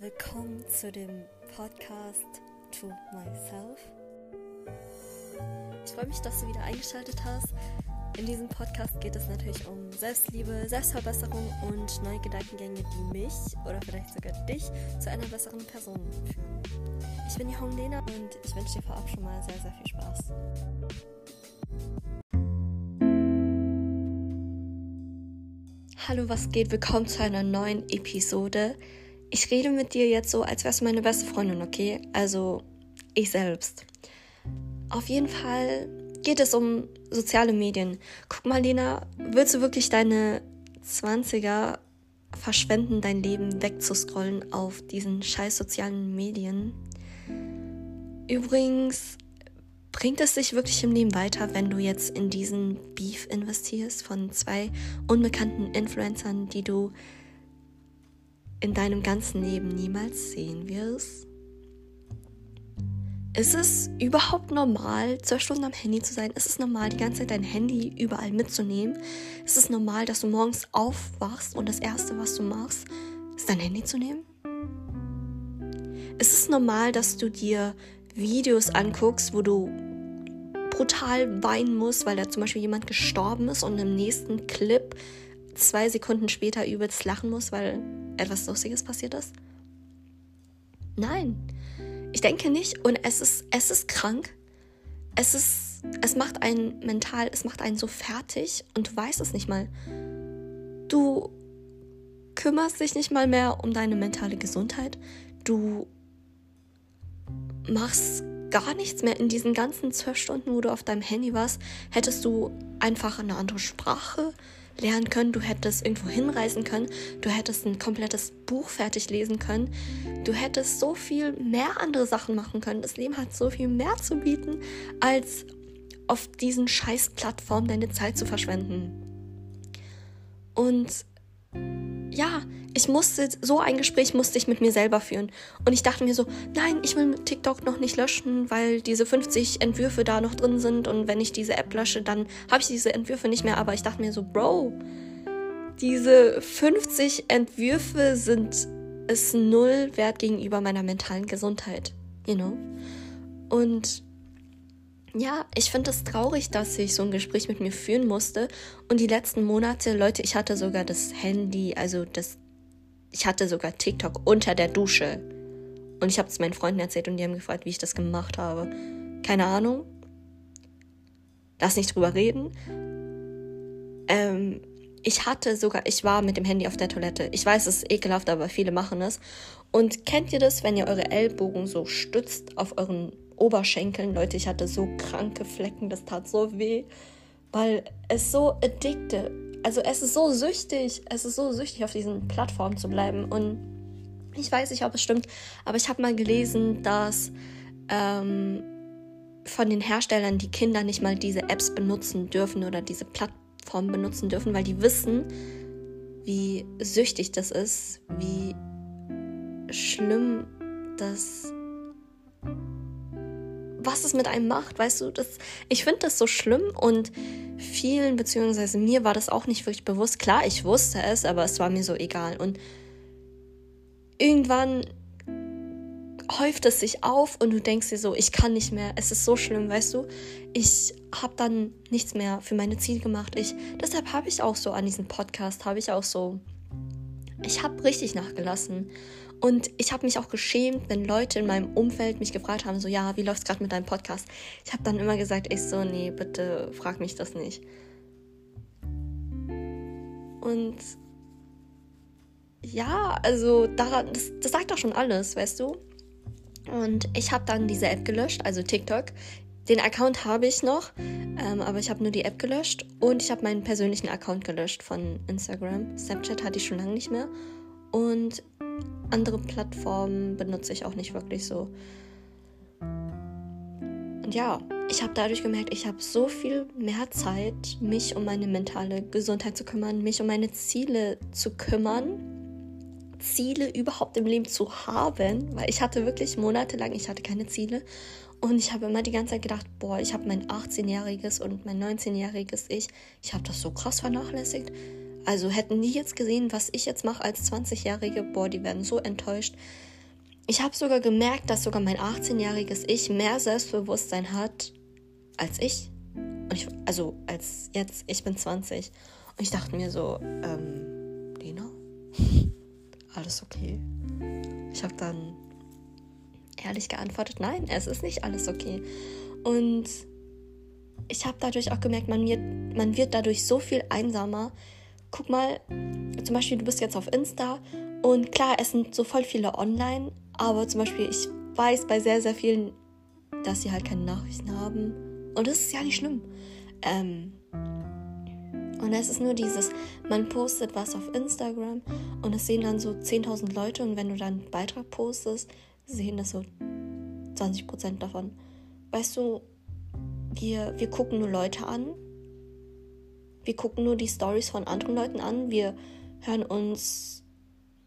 Willkommen zu dem Podcast To Myself. Ich freue mich, dass du wieder eingeschaltet hast. In diesem Podcast geht es natürlich um Selbstliebe, Selbstverbesserung und neue Gedankengänge, die mich oder vielleicht sogar dich zu einer besseren Person führen. Ich bin die Hong Lena und ich wünsche dir vorab schon mal sehr, sehr viel Spaß. Hallo, was geht? Willkommen zu einer neuen Episode. Ich rede mit dir jetzt so, als wärst du meine beste Freundin, okay? Also ich selbst. Auf jeden Fall geht es um soziale Medien. Guck mal, Lena, willst du wirklich deine 20er verschwenden, dein Leben wegzuscrollen auf diesen scheiß sozialen Medien? Übrigens, bringt es dich wirklich im Leben weiter, wenn du jetzt in diesen Beef investierst von zwei unbekannten Influencern, die du in deinem ganzen Leben niemals sehen wirst? Ist es überhaupt normal, zwölf Stunden am Handy zu sein? Ist es normal, die ganze Zeit dein Handy überall mitzunehmen? Ist es normal, dass du morgens aufwachst und das Erste, was du machst, ist dein Handy zu nehmen? Ist es normal, dass du dir Videos anguckst, wo du brutal weinen muss, weil da zum Beispiel jemand gestorben ist und im nächsten Clip zwei Sekunden später übelst lachen muss, weil etwas Lustiges passiert ist? Nein, ich denke nicht und es ist, es ist krank. Es ist, es macht einen mental, es macht einen so fertig und du weißt es nicht mal. Du kümmerst dich nicht mal mehr um deine mentale Gesundheit. Du machst gar nichts mehr in diesen ganzen zwölf Stunden, wo du auf deinem Handy warst, hättest du einfach eine andere Sprache lernen können, du hättest irgendwo hinreisen können, du hättest ein komplettes Buch fertig lesen können, du hättest so viel mehr andere Sachen machen können. Das Leben hat so viel mehr zu bieten, als auf diesen scheiß Plattformen deine Zeit zu verschwenden. Und ja, ich musste, so ein Gespräch musste ich mit mir selber führen. Und ich dachte mir so, nein, ich will TikTok noch nicht löschen, weil diese 50 Entwürfe da noch drin sind. Und wenn ich diese App lösche, dann habe ich diese Entwürfe nicht mehr. Aber ich dachte mir so, Bro, diese 50 Entwürfe sind es null wert gegenüber meiner mentalen Gesundheit. You know? Und ja, ich finde es traurig, dass ich so ein Gespräch mit mir führen musste. Und die letzten Monate, Leute, ich hatte sogar das Handy, also das, ich hatte sogar TikTok unter der Dusche. Und ich habe es meinen Freunden erzählt und die haben gefragt, wie ich das gemacht habe. Keine Ahnung. Lass nicht drüber reden. Ähm, ich hatte sogar, ich war mit dem Handy auf der Toilette. Ich weiß, es ist ekelhaft, aber viele machen es. Und kennt ihr das, wenn ihr eure Ellbogen so stützt auf euren Oberschenkeln. Leute, ich hatte so kranke Flecken, das tat so weh, weil es so addicte. Also es ist so süchtig, es ist so süchtig, auf diesen Plattformen zu bleiben. Und ich weiß nicht, ob es stimmt, aber ich habe mal gelesen, dass ähm, von den Herstellern die Kinder nicht mal diese Apps benutzen dürfen oder diese Plattformen benutzen dürfen, weil die wissen, wie süchtig das ist, wie schlimm das was es mit einem macht, weißt du, das, ich finde das so schlimm und vielen, beziehungsweise mir war das auch nicht wirklich bewusst. Klar, ich wusste es, aber es war mir so egal. Und irgendwann häuft es sich auf und du denkst dir so, ich kann nicht mehr, es ist so schlimm, weißt du? Ich habe dann nichts mehr für meine Ziele gemacht. Ich, deshalb habe ich auch so an diesem Podcast, habe ich auch so, ich habe richtig nachgelassen. Und ich habe mich auch geschämt, wenn Leute in meinem Umfeld mich gefragt haben, so, ja, wie läuft's gerade mit deinem Podcast? Ich habe dann immer gesagt, ich so, nee, bitte frag mich das nicht. Und ja, also daran, das, das sagt doch schon alles, weißt du? Und ich habe dann diese App gelöscht, also TikTok. Den Account habe ich noch, ähm, aber ich habe nur die App gelöscht und ich habe meinen persönlichen Account gelöscht von Instagram. Snapchat hatte ich schon lange nicht mehr. Und andere Plattformen benutze ich auch nicht wirklich so. Und ja, ich habe dadurch gemerkt, ich habe so viel mehr Zeit, mich um meine mentale Gesundheit zu kümmern, mich um meine Ziele zu kümmern, Ziele überhaupt im Leben zu haben, weil ich hatte wirklich monatelang, ich hatte keine Ziele und ich habe immer die ganze Zeit gedacht, boah, ich habe mein 18-jähriges und mein 19-jähriges Ich, ich habe das so krass vernachlässigt. Also hätten die jetzt gesehen, was ich jetzt mache als 20-Jährige, boah, die werden so enttäuscht. Ich habe sogar gemerkt, dass sogar mein 18-jähriges Ich mehr Selbstbewusstsein hat als ich. ich. Also als jetzt, ich bin 20. Und ich dachte mir so, ähm, Lena, alles okay? Ich habe dann ehrlich geantwortet, nein, es ist nicht alles okay. Und ich habe dadurch auch gemerkt, man wird, man wird dadurch so viel einsamer. Guck mal, zum Beispiel, du bist jetzt auf Insta und klar, es sind so voll viele online, aber zum Beispiel, ich weiß bei sehr, sehr vielen, dass sie halt keine Nachrichten haben. Und das ist ja nicht schlimm. Ähm, und es ist nur dieses, man postet was auf Instagram und es sehen dann so 10.000 Leute und wenn du dann einen Beitrag postest, sehen das so 20% davon. Weißt du, wir, wir gucken nur Leute an. Wir gucken nur die Stories von anderen Leuten an. Wir hören uns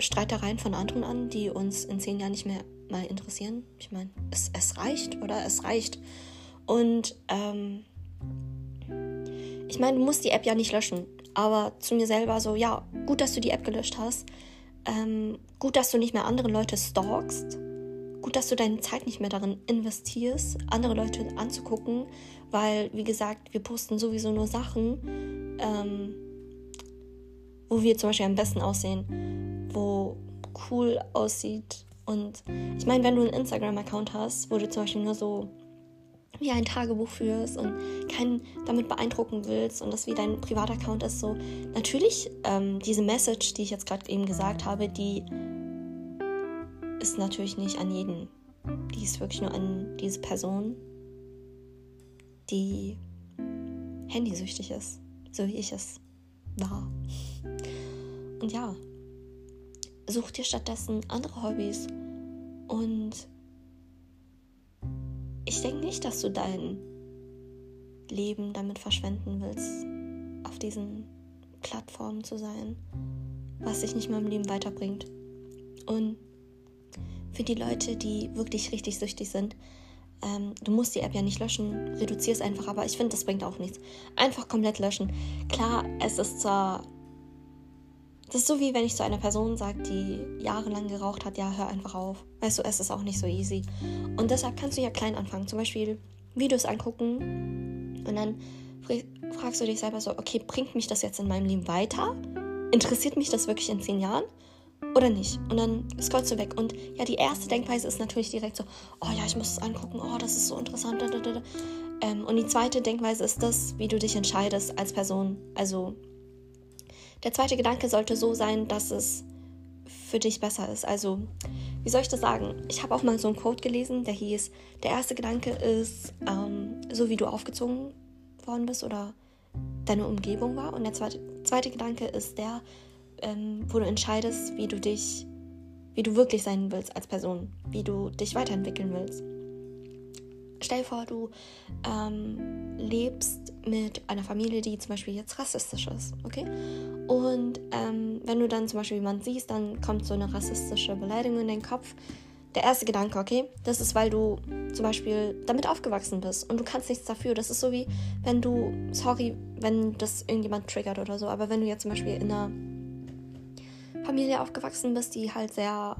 Streitereien von anderen an, die uns in zehn Jahren nicht mehr mal interessieren. Ich meine, es, es reicht, oder? Es reicht. Und ähm, ich meine, du musst die App ja nicht löschen. Aber zu mir selber so, ja, gut, dass du die App gelöscht hast. Ähm, gut, dass du nicht mehr andere Leute stalkst gut, dass du deine Zeit nicht mehr darin investierst, andere Leute anzugucken, weil, wie gesagt, wir posten sowieso nur Sachen, ähm, wo wir zum Beispiel am besten aussehen, wo cool aussieht. Und ich meine, wenn du einen Instagram-Account hast, wo du zum Beispiel nur so wie ein Tagebuch führst und keinen damit beeindrucken willst und das wie dein Privataccount ist, so natürlich ähm, diese Message, die ich jetzt gerade eben gesagt habe, die ist natürlich nicht an jeden. Die ist wirklich nur an diese Person, die handysüchtig ist, so wie ich es war. Und ja, such dir stattdessen andere Hobbys. Und ich denke nicht, dass du dein Leben damit verschwenden willst, auf diesen Plattformen zu sein, was dich nicht mehr im Leben weiterbringt. Und für die Leute, die wirklich richtig süchtig sind. Ähm, du musst die App ja nicht löschen, reduzier es einfach, aber ich finde, das bringt auch nichts. Einfach komplett löschen. Klar, es ist zwar. Das ist so wie wenn ich zu einer Person sage, die jahrelang geraucht hat, ja, hör einfach auf. Weißt du, es ist auch nicht so easy. Und deshalb kannst du ja klein anfangen. Zum Beispiel Videos angucken und dann fragst du dich selber so, okay, bringt mich das jetzt in meinem Leben weiter? Interessiert mich das wirklich in zehn Jahren? Oder nicht. Und dann scrollst du weg. Und ja, die erste Denkweise ist natürlich direkt so, oh ja, ich muss es angucken, oh, das ist so interessant. Ähm, und die zweite Denkweise ist das, wie du dich entscheidest als Person. Also der zweite Gedanke sollte so sein, dass es für dich besser ist. Also, wie soll ich das sagen? Ich habe auch mal so einen Quote gelesen, der hieß, der erste Gedanke ist, ähm, so wie du aufgezogen worden bist oder deine Umgebung war. Und der zweite, zweite Gedanke ist der, ähm, wo du entscheidest, wie du dich, wie du wirklich sein willst als Person, wie du dich weiterentwickeln willst. Stell dir vor, du ähm, lebst mit einer Familie, die zum Beispiel jetzt rassistisch ist, okay? Und ähm, wenn du dann zum Beispiel jemanden siehst, dann kommt so eine rassistische Beleidigung in den Kopf. Der erste Gedanke, okay, das ist, weil du zum Beispiel damit aufgewachsen bist und du kannst nichts dafür. Das ist so wie, wenn du, sorry, wenn das irgendjemand triggert oder so, aber wenn du jetzt zum Beispiel in einer Familie aufgewachsen bist, die halt sehr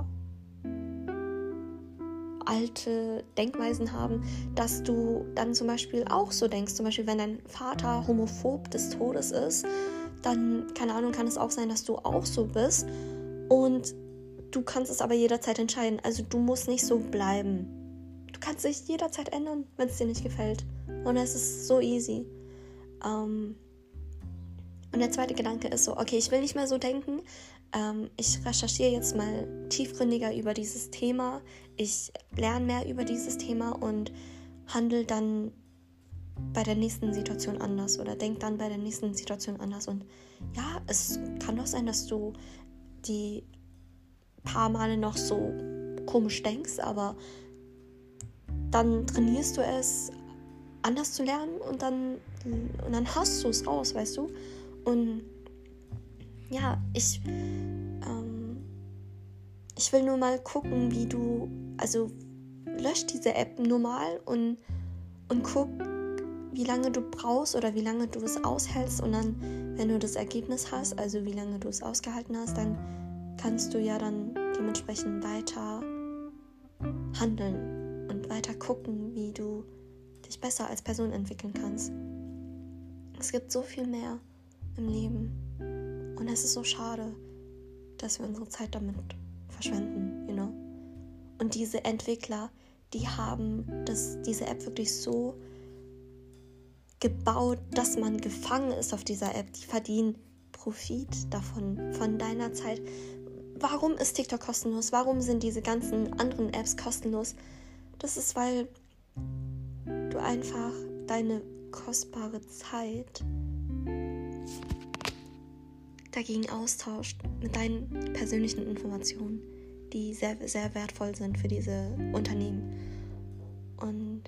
alte Denkweisen haben, dass du dann zum Beispiel auch so denkst. Zum Beispiel, wenn dein Vater homophob des Todes ist, dann, keine Ahnung, kann es auch sein, dass du auch so bist. Und du kannst es aber jederzeit entscheiden. Also du musst nicht so bleiben. Du kannst dich jederzeit ändern, wenn es dir nicht gefällt. Und es ist so easy. Ähm und der zweite Gedanke ist so, okay, ich will nicht mehr so denken, ähm, ich recherchiere jetzt mal tiefgründiger über dieses Thema. Ich lerne mehr über dieses Thema und handle dann bei der nächsten Situation anders oder denk dann bei der nächsten Situation anders. Und ja, es kann doch sein, dass du die paar Male noch so komisch denkst, aber dann trainierst du es, anders zu lernen und dann, und dann hast du es raus, weißt du? Und ja, ich, ähm, ich will nur mal gucken, wie du, also lösch diese App nur mal und, und guck, wie lange du brauchst oder wie lange du es aushältst und dann, wenn du das Ergebnis hast, also wie lange du es ausgehalten hast, dann kannst du ja dann dementsprechend weiter handeln und weiter gucken, wie du dich besser als Person entwickeln kannst. Es gibt so viel mehr im Leben und es ist so schade, dass wir unsere Zeit damit verschwenden, you know. Und diese Entwickler, die haben das, diese App wirklich so gebaut, dass man gefangen ist auf dieser App. Die verdienen Profit davon, von deiner Zeit. Warum ist TikTok kostenlos? Warum sind diese ganzen anderen Apps kostenlos? Das ist, weil du einfach deine kostbare Zeit dagegen austauscht mit deinen persönlichen Informationen, die sehr, sehr wertvoll sind für diese Unternehmen. Und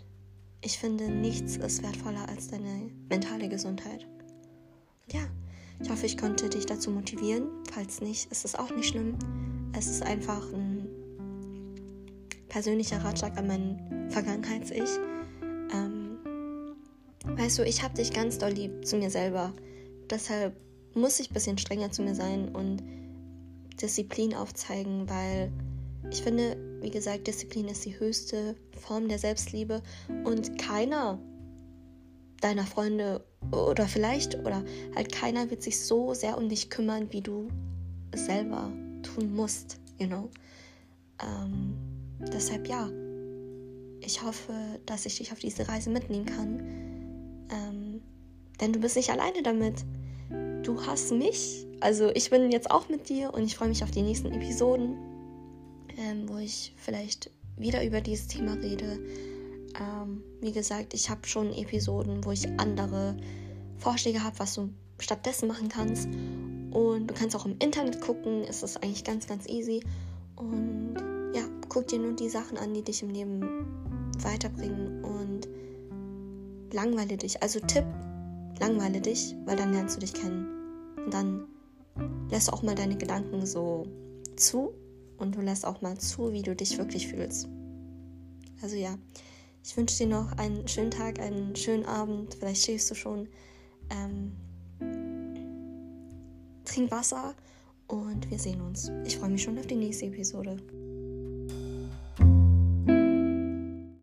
ich finde, nichts ist wertvoller als deine mentale Gesundheit. Ja, ich hoffe, ich konnte dich dazu motivieren. Falls nicht, ist es auch nicht schlimm. Es ist einfach ein persönlicher Ratschlag an mein Vergangenheits-Ich. Ähm, weißt du, ich habe dich ganz doll lieb zu mir selber. Deshalb muss ich ein bisschen strenger zu mir sein und Disziplin aufzeigen, weil ich finde, wie gesagt, Disziplin ist die höchste Form der Selbstliebe und keiner deiner Freunde oder vielleicht oder halt keiner wird sich so sehr um dich kümmern, wie du es selber tun musst, you know. Ähm, deshalb ja, ich hoffe, dass ich dich auf diese Reise mitnehmen kann, ähm, denn du bist nicht alleine damit. Du hast mich, also ich bin jetzt auch mit dir und ich freue mich auf die nächsten Episoden ähm, wo ich vielleicht wieder über dieses Thema rede. Ähm, wie gesagt, ich habe schon Episoden, wo ich andere Vorschläge habe, was du stattdessen machen kannst. Und du kannst auch im Internet gucken, es ist eigentlich ganz, ganz easy. Und ja, guck dir nur die Sachen an, die dich im Leben weiterbringen und langweile dich. Also Tipp, langweile dich, weil dann lernst du dich kennen. Und dann lässt du auch mal deine Gedanken so zu und du lässt auch mal zu, wie du dich wirklich fühlst. Also ja, ich wünsche dir noch einen schönen Tag, einen schönen Abend. Vielleicht schläfst du schon. Ähm, trink Wasser und wir sehen uns. Ich freue mich schon auf die nächste Episode.